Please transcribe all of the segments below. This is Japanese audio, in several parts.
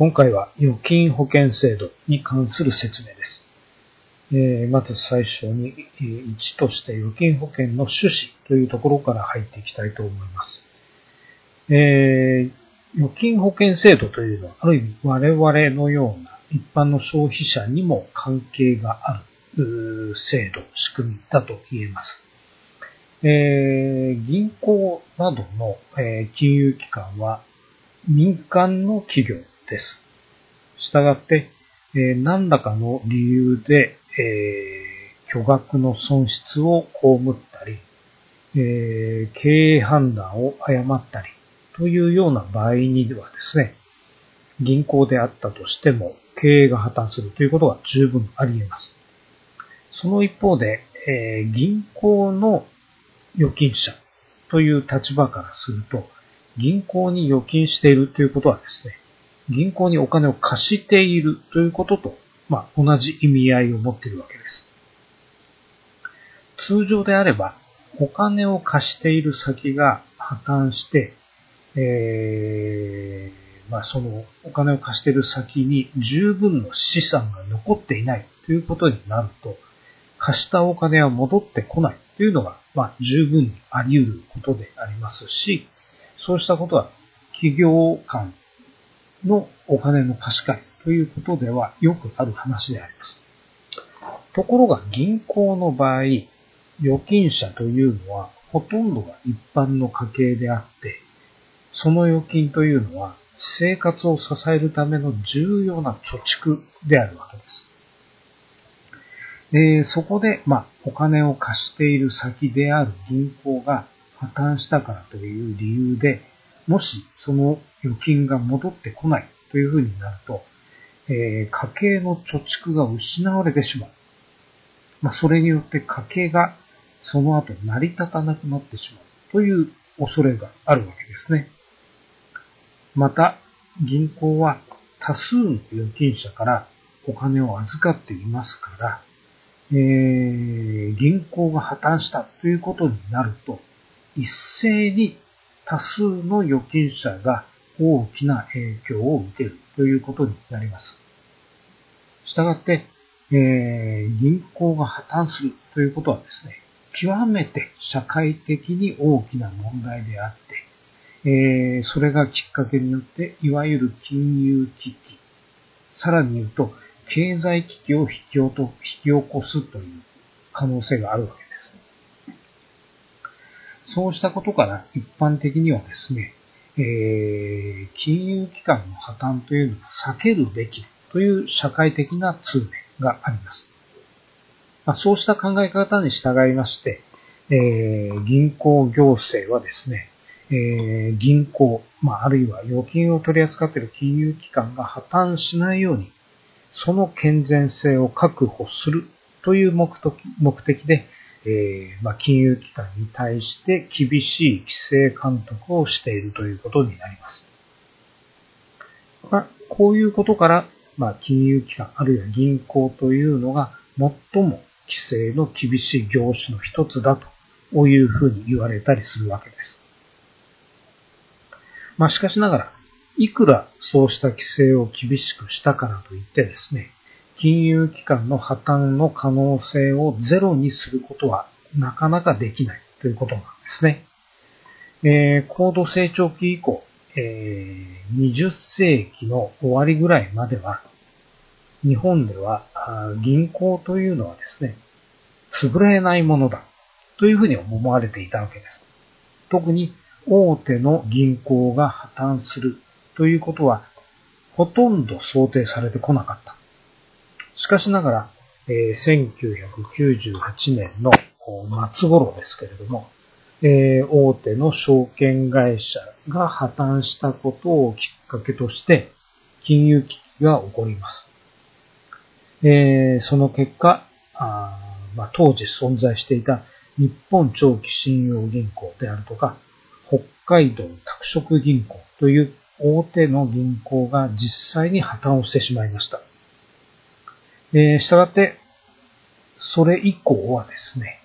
今回は預金保険制度に関する説明です。えー、まず最初に、1として預金保険の趣旨というところから入っていきたいと思います。えー、預金保険制度というのは、ある意味我々のような一般の消費者にも関係がある制度、仕組みだと言えます。えー、銀行などの、えー、金融機関は民間の企業です。したがって、えー、何らかの理由で、えー、巨額の損失を被ったり、えー、経営判断を誤ったりというような場合にはですね、銀行であったとしても経営が破綻するということは十分あり得ます。その一方で、えー、銀行の預金者という立場からすると、銀行に預金しているということはですね、銀行にお金を貸しているということと、まあ、同じ意味合いを持っているわけです。通常であれば、お金を貸している先が破綻して、えー、まあ、そのお金を貸している先に十分の資産が残っていないということになると、貸したお金は戻ってこないというのが、まあ、十分にあり得ることでありますし、そうしたことは企業間のお金の貸し借りということではよくある話であります。ところが銀行の場合、預金者というのはほとんどが一般の家計であって、その預金というのは生活を支えるための重要な貯蓄であるわけです。でそこで、まあ、お金を貸している先である銀行が破綻したからという理由で、もしその預金が戻ってこないというふうになると、えー、家計の貯蓄が失われてしまう。まあ、それによって家計がその後成り立たなくなってしまうという恐れがあるわけですね。また、銀行は多数の預金者からお金を預かっていますから、えー、銀行が破綻したということになると、一斉に多数の預金者が大きな影響を受けるということになります。したがって、えー、銀行が破綻するということはですね、極めて社会的に大きな問題であって、えー、それがきっかけによって、いわゆる金融危機、さらに言うと、経済危機を引き起こすという可能性があるわけです。そうしたことから一般的にはですね、えー、金融機関の破綻というのは避けるべきという社会的な通念があります。まあ、そうした考え方に従いまして、えー、銀行行政はですね、えー、銀行、まあ、あるいは預金を取り扱っている金融機関が破綻しないように、その健全性を確保するという目的で、えー、まあ、金融機関に対して厳しい規制監督をしているということになります。まあ、こういうことから、まあ、金融機関あるいは銀行というのが最も規制の厳しい業種の一つだというふうに言われたりするわけです。まあ、しかしながら、いくらそうした規制を厳しくしたからといってですね、金融機関の破綻の可能性をゼロにすることはなかなかできないということなんですね。えー、高度成長期以降、えー、20世紀の終わりぐらいまでは、日本では銀行というのはですね、潰れないものだというふうに思われていたわけです。特に大手の銀行が破綻するということはほとんど想定されてこなかった。しかしながら、え、1998年の末頃ですけれども、え、大手の証券会社が破綻したことをきっかけとして、金融危機が起こります。え、その結果、あまあ、当時存在していた日本長期信用銀行であるとか、北海道拓殖銀行という大手の銀行が実際に破綻をしてしまいました。えー、したがって、それ以降はですね、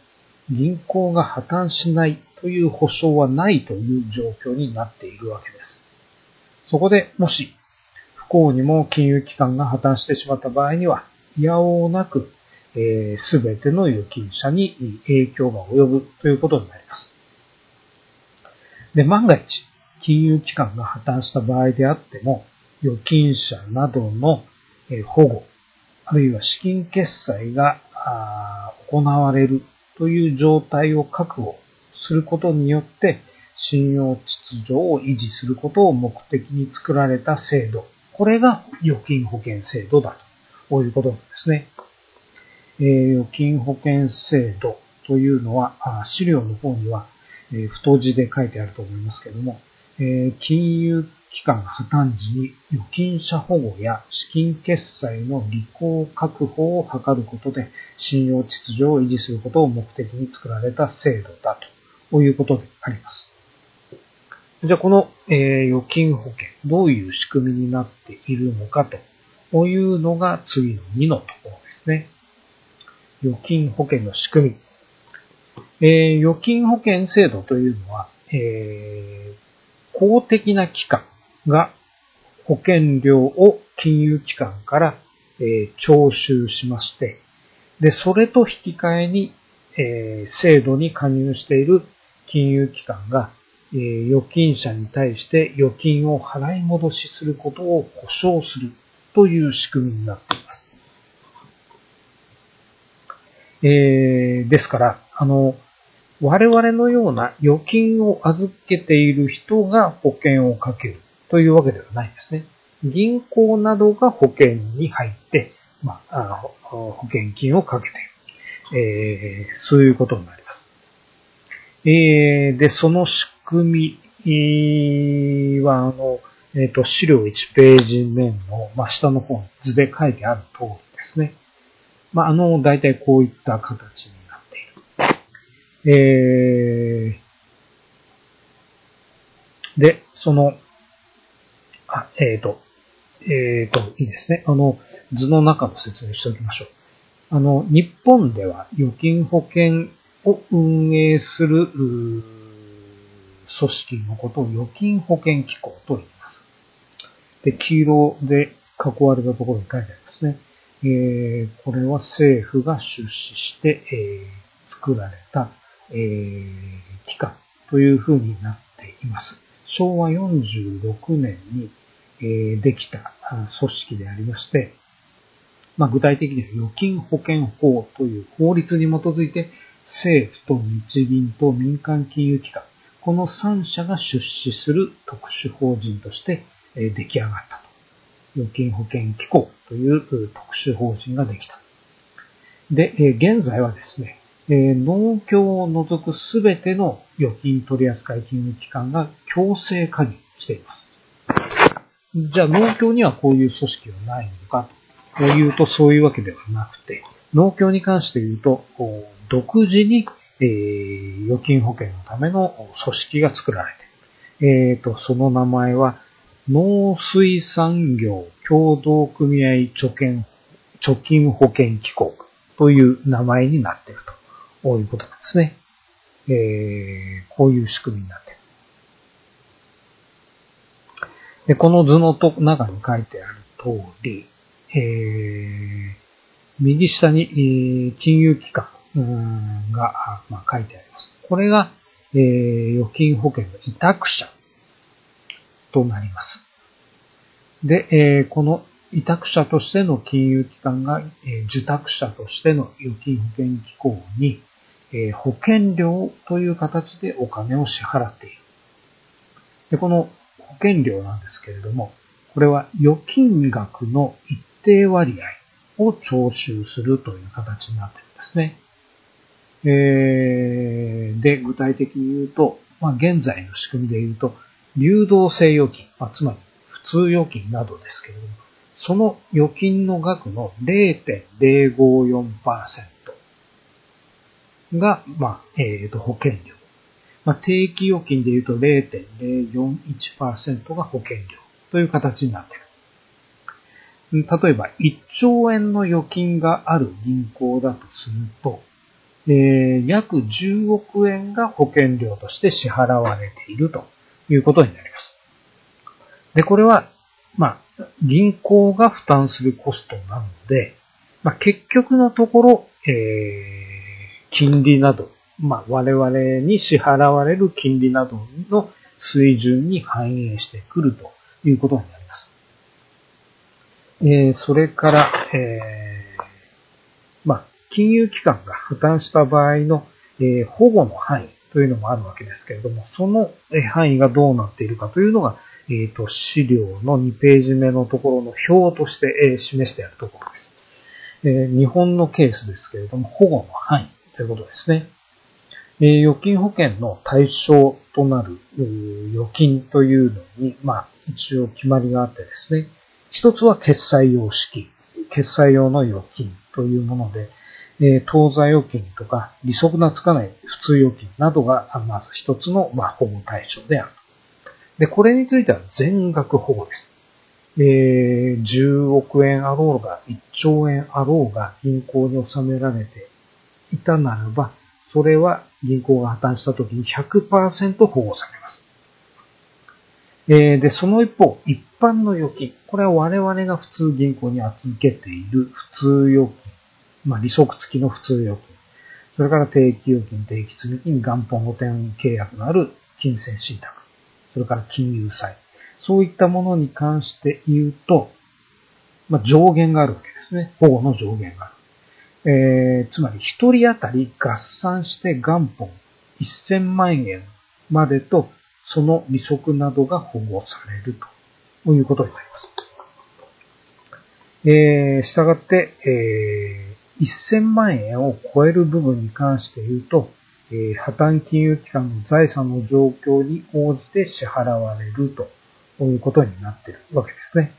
銀行が破綻しないという保証はないという状況になっているわけです。そこでもし不幸にも金融機関が破綻してしまった場合には、やおうなく、す、えー、べ、ての預金者に影響が及ぶということになります。で、万が一、金融機関が破綻した場合であっても、預金者などの保護、あるいは資金決済が行われるという状態を確保することによって、信用秩序を維持することを目的に作られた制度。これが預金保険制度だと。いうことなんですね。えー、預金保険制度というのは、資料の方には、え、太字で書いてあると思いますけども、えー、金融機関破綻時に預金者保護や資金決済の履行確保を図ることで信用秩序を維持することを目的に作られた制度だということであります。じゃあこの、えー、預金保険、どういう仕組みになっているのかというのが次の2のところですね。預金保険の仕組み。えー、預金保険制度というのは、えー、公的な機関が保険料を金融機関から、え、徴収しまして、で、それと引き換えに、え、制度に加入している金融機関が、え、預金者に対して預金を払い戻しすることを保証するという仕組みになっています。えー、ですから、あの、我々のような預金を預けている人が保険をかけるというわけではないんですね。銀行などが保険に入って、まあ、保険金をかけている。えー、そういうことになります。えー、で、その仕組みは、あの、えっ、ー、と、資料1ページ目の、まあ、下の方に図で書いてある通りですね。まあ、あの、大体こういった形になっている。えー、で、その、あ、えっ、ー、と、えっ、ー、と、いいですね。あの、図の中の説明しておきましょう。あの、日本では預金保険を運営する、組織のことを預金保険機構と言います。で、黄色で囲われたところに書いてありますね。えー、これは政府が出資して、えー、作られた、えー、機関というふうになっています。昭和46年に、え、できた組織でありまして、まあ、具体的には預金保険法という法律に基づいて政府と日銀と民間金融機関、この3社が出資する特殊法人として出来上がったと。預金保険機構という特殊法人ができた。で、現在はですね、農協を除くすべての預金取扱金融機関が強制加入しています。じゃあ農協にはこういう組織はないのかというとそういうわけではなくて、農協に関して言うと、独自に、えー、預金保険のための組織が作られて、えーと、その名前は農水産業協同組合貯金貯金保険機構という名前になっているということなんですね。えー、こういう仕組みになっている。で、この図のと中に書いてある通り、えー、右下に、金融機関が、まあ、書いてあります。これが、えー、預金保険の委託者となります。で、えー、この委託者としての金融機関が、えー、受託者としての預金保険機構に、えー、保険料という形でお金を支払っている。で、この保険料なんですけれども、これは預金額の一定割合を徴収するという形になっているんですね。えー、で、具体的に言うと、まあ、現在の仕組みで言うと、流動性預金、まあ、つまり普通預金などですけれども、その預金の額の0.054%が、まあ、えっ、ー、と、保険料。まあ、定期預金で言うと0.041%が保険料という形になっている。例えば、1兆円の預金がある銀行だとすると、えー、約10億円が保険料として支払われているということになります。で、これは、まあ、銀行が負担するコストなので、まあ、結局のところ、えー、金利など、まあ、我々に支払われる金利などの水準に反映してくるということになります。えー、それから、えー、まあ、金融機関が破綻した場合の、えー、保護の範囲というのもあるわけですけれども、その範囲がどうなっているかというのが、えっ、ー、と、資料の2ページ目のところの表として、え示してあるところです。え日本のケースですけれども、保護の範囲ということですね。え預金保険の対象となる預金というのに、まあ、一応決まりがあってですね、一つは決済用式、決済用の預金というもので、え当座預金とか利息がつかない普通預金などが、まず一つの、ま保護対象である。で、これについては全額保護です。えー、10億円あろうが、1兆円あろうが銀行に納められていたならば、それは銀行が破綻した時に100%保護されます。えー、で、その一方、一般の預金。これは我々が普通銀行に預けている普通預金。まあ、利息付きの普通預金。それから定期預金、定期付きに元本補填契約のある金銭信託。それから金融債。そういったものに関して言うと、まあ、上限があるわけですね。保護の上限がある。えー、つまり一人当たり合算して元本1000万円までとその利息などが保護されるということになります。えー、したがって、えー、1000万円を超える部分に関して言うと、え破綻金融機関の財産の状況に応じて支払われるということになっているわけですね。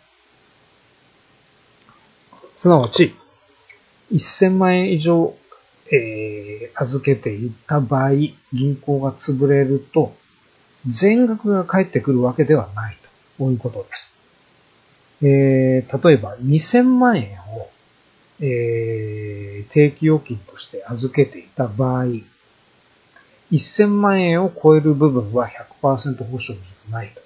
すなわち、1000万円以上、えー、預けていた場合、銀行が潰れると、全額が返ってくるわけではないということです。えー、例えば2000万円を、えー、定期預金として預けていた場合、1000万円を超える部分は100%保証じゃないと。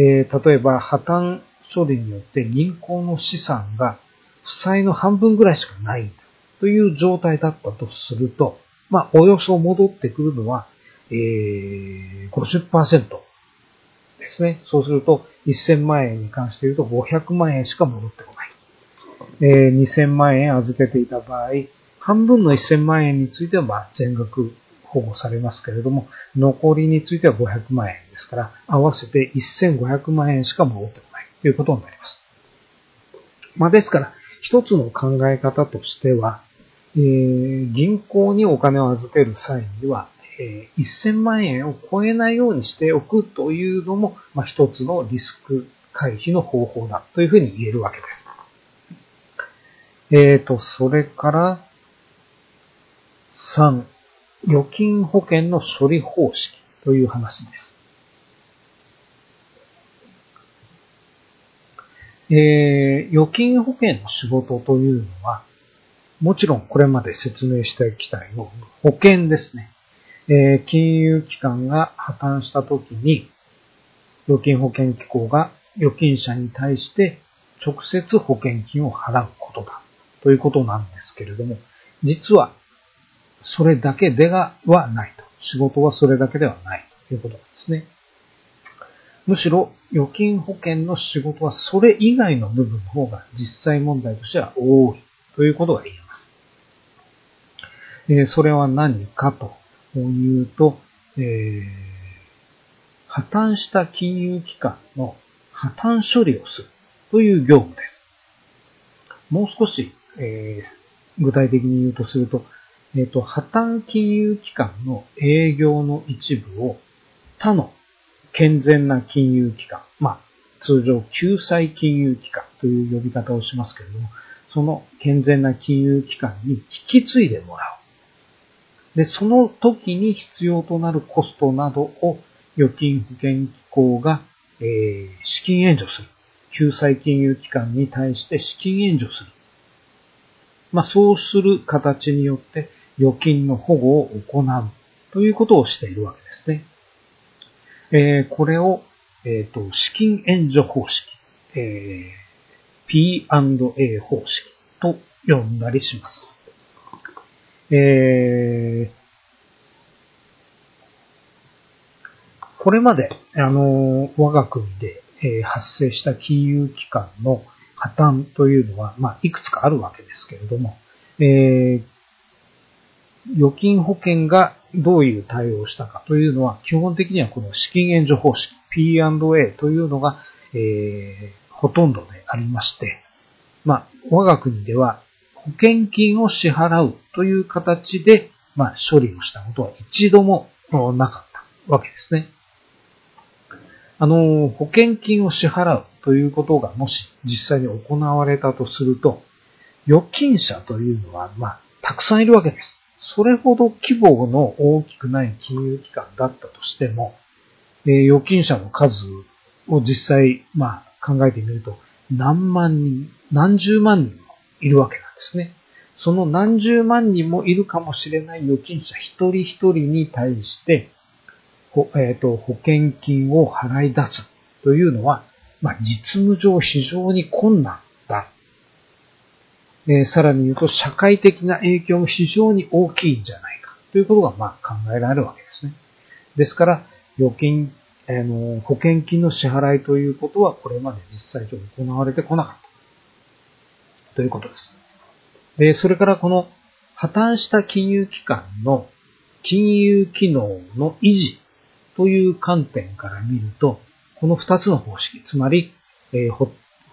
えー、例えば破綻処理によって銀行の資産が負債の半分ぐらいしかないという状態だったとすると、まあ、およそ戻ってくるのは、えー、50%ですね。そうすると、1000万円に関して言うと500万円しか戻ってこない。えー、2000万円預けていた場合、半分の1000万円については、まあ、全額保護されますけれども、残りについては500万円ですから、合わせて1500万円しか戻ってこないということになります。まあ、ですから、一つの考え方としては、えー、銀行にお金を預ける際には、えー、1000万円を超えないようにしておくというのも、まあ、一つのリスク回避の方法だというふうに言えるわけです。えーと、それから、3、預金保険の処理方式という話です。えー、預金保険の仕事というのは、もちろんこれまで説明してきたように保険ですね。えー、金融機関が破綻した時に、預金保険機構が預金者に対して直接保険金を払うことだということなんですけれども、実はそれだけではないと。仕事はそれだけではないということなんですね。むしろ預金保険の仕事はそれ以外の部分の方が実際問題としては多いということが言えます。えー、それは何かというと、えー、破綻した金融機関の破綻処理をするという業務です。もう少し、えー、具体的に言うとすると、えっ、と、破綻金融機関の営業の一部を他の健全な金融機関、まあ、通常救済金融機関という呼び方をしますけれども、その健全な金融機関に引き継いでもらう。で、その時に必要となるコストなどを預金保険機構が、えー、資金援助する。救済金融機関に対して資金援助する。まあ、そうする形によって預金の保護を行うということをしているわけです。えー、これを、えーと、資金援助方式、えー、P&A 方式と呼んだりします。えー、これまで、あの、我が国で、えー、発生した金融機関の破綻というのは、まあ、いくつかあるわけですけれども、えー、預金保険がどういう対応をしたかというのは、基本的にはこの資金援助方式 P&A というのが、えー、ほとんどでありまして、まあ、我が国では保険金を支払うという形で、まあ、処理をしたことは一度もなかったわけですね。あの、保険金を支払うということがもし実際に行われたとすると、預金者というのは、まあ、たくさんいるわけです。それほど規模の大きくない金融機関だったとしても、えー、預金者の数を実際、まあ、考えてみると、何万人、何十万人もいるわけなんですね。その何十万人もいるかもしれない預金者一人一人に対して、えーと、保険金を払い出すというのは、まあ、実務上非常に困難。えー、さらに言うと、社会的な影響も非常に大きいんじゃないかということが、まあ、考えられるわけですね。ですから、預金、あの、保険金の支払いということは、これまで実際上行われてこなかった。ということです。で、それからこの破綻した金融機関の金融機能の維持という観点から見ると、この2つの方式、つまり、えー、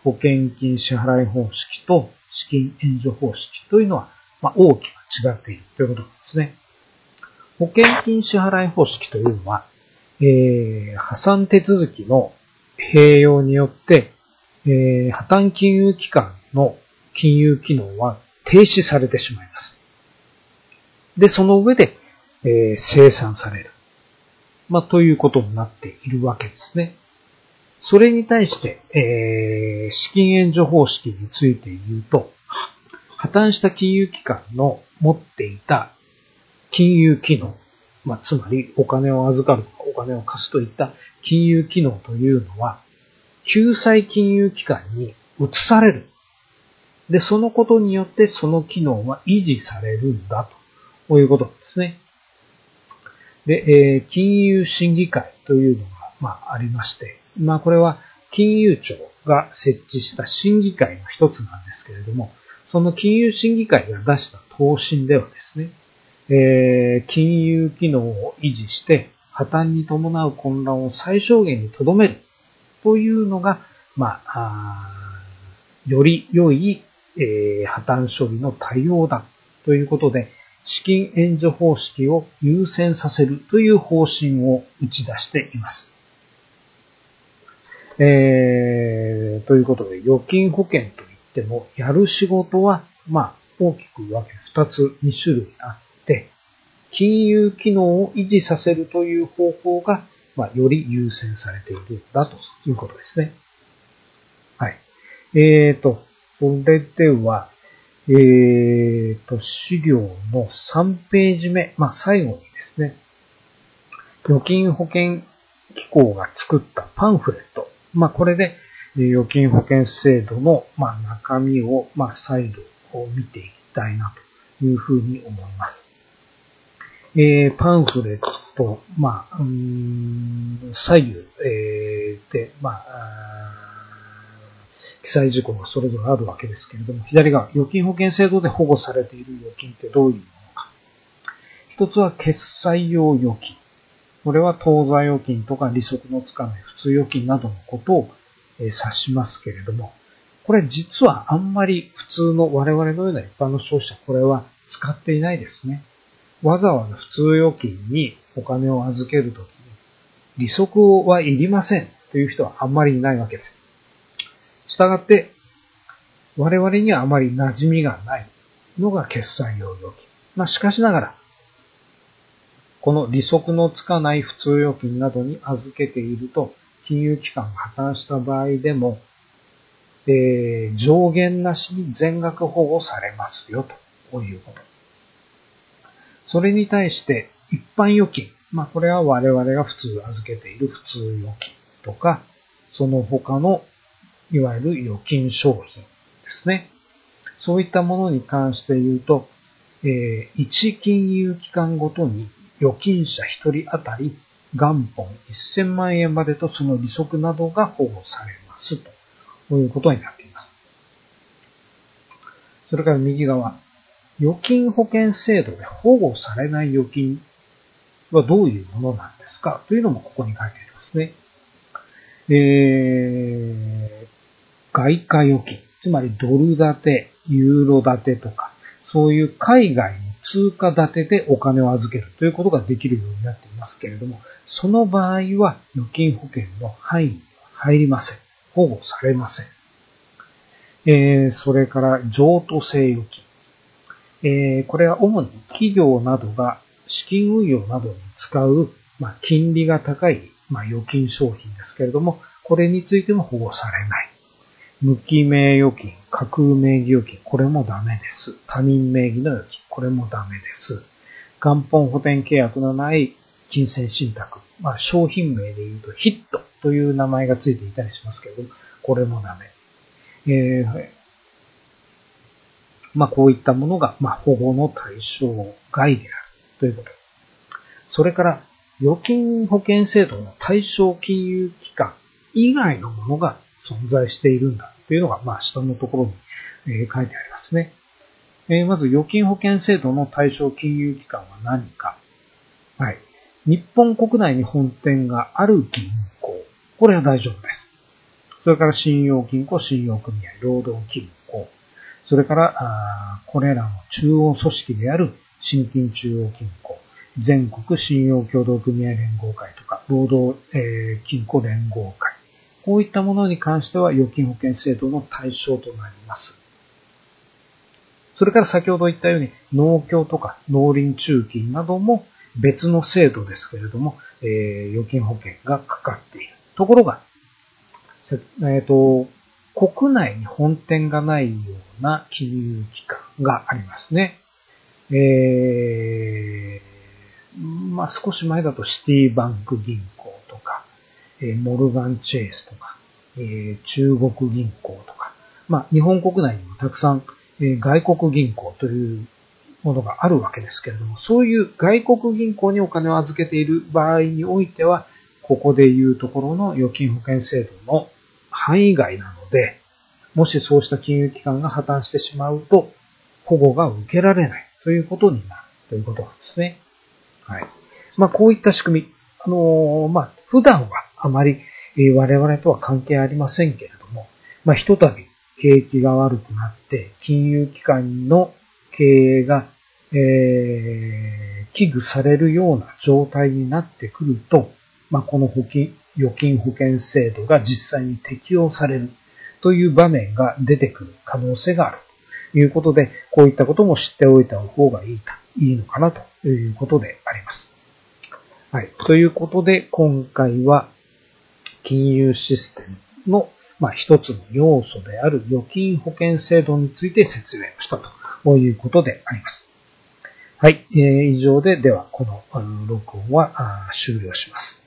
保険金支払い方式と資金援助方式というのは、まあ、大きく違っているということなんですね。保険金支払い方式というのは、えー、破産手続きの併用によって、えー、破綻金融機関の金融機能は停止されてしまいます。で、その上で、えー、生産される。まあ、ということになっているわけですね。それに対して、えー、資金援助方式について言うと、破綻した金融機関の持っていた金融機能、まあ、つまりお金を預かるとかお金を貸すといった金融機能というのは、救済金融機関に移される。で、そのことによってその機能は維持されるんだと、いうことですね。で、えー、金融審議会というのが、まあ、ありまして、まあ、これは金融庁が設置した審議会の一つなんですけれども、その金融審議会が出した答申ではですね、えー、金融機能を維持して破綻に伴う混乱を最小限にとどめるというのが、まあ、あより良い、えー、破綻処理の対応だということで、資金援助方式を優先させるという方針を打ち出しています。えー、ということで、預金保険といっても、やる仕事は、まあ、大きく分け二つ、二種類あって、金融機能を維持させるという方法が、まあ、より優先されているんだということですね。はい。えーと、それでは、えーと、資料の3ページ目、まあ、最後にですね、預金保険機構が作ったパンフレット。まあ、これで、預金保険制度の、ま、中身を、まあ、再度見ていきたいなというふうに思います。えー、パンフレット、まあ、うん、左右、えー、で、まあ、記載事項がそれぞれあるわけですけれども、左側、預金保険制度で保護されている預金ってどういうものか。一つは決済用預金。これは当座預金とか利息のつかない普通預金などのことを指しますけれども、これ実はあんまり普通の我々のような一般の消費者、これは使っていないですね。わざわざ普通預金にお金を預けるときに、利息はいりませんという人はあんまりいないわけです。したがって、我々にはあまり馴染みがないのが決済用預金。まあ、しかしながら、この利息のつかない普通預金などに預けていると、金融機関が破綻した場合でも、えー、上限なしに全額保護されますよ、ということ。それに対して、一般預金。まあ、これは我々が普通預けている普通預金とか、その他のいわゆる預金商品ですね。そういったものに関して言うと、えー、1金融機関ごとに預金者1人当たり元本1000万円までとその利息などが保護されますということになっています。それから右側、預金保険制度で保護されない預金はどういうものなんですか？というのもここに書いてありますね。えー、外貨預金、つまりドル建て、ユーロ建てとか、そういう海外通貨建てでお金を預けるということができるようになっていますけれども、その場合は預金保険の範囲には入りません。保護されません。えー、それから譲渡性預金。えー、これは主に企業などが資金運用などに使う、まあ、金利が高い、まあ、預金商品ですけれども、これについても保護されない。無記名預金、架空名義預金、これもダメです。他人名義の預金、これもダメです。元本補填契約のない金銭信託、まあ、商品名で言うとヒットという名前がついていたりしますけれども、これもダメ。えー、まあ、こういったものが、まあ、保護の対象外であるということ。それから、預金保険制度の対象金融機関以外のものが存在しているんだというのが、まあ、下のところに、え書いてありますね。えまず、預金保険制度の対象金融機関は何か。はい。日本国内に本店がある銀行。これは大丈夫です。それから信用金庫、信用組合、労働金庫。それから、これらの中央組織である新金中央金庫、全国信用協同組合連合会とか、労働、えー、金庫連合会。こういったものに関しては預金保険制度の対象となります。それから先ほど言ったように農協とか農林中金なども別の制度ですけれども、えー、預金保険がかかっている。ところが、えっ、ー、と、国内に本店がないような金融機関がありますね。えー、まあ、少し前だとシティバンク銀行、えモルガンチェイスとか、え中国銀行とか、まあ、日本国内にもたくさん、え外国銀行というものがあるわけですけれども、そういう外国銀行にお金を預けている場合においては、ここでいうところの預金保険制度の範囲外なので、もしそうした金融機関が破綻してしまうと、保護が受けられないということになるということなんですね。はい。まあ、こういった仕組み。あのー、まあ、普段はあまり我々とは関係ありませんけれども、まあ、ひとたび景気が悪くなって、金融機関の経営が、えー、危惧されるような状態になってくると、まあ、この保金、預金保険制度が実際に適用されるという場面が出てくる可能性があるということで、こういったことも知っておいた方がいいと、いいのかなということであります。はい。ということで、今回は金融システムの、まあ、一つの要素である預金保険制度について説明をしたということであります。はい。えー、以上で、では、この録音は終了します。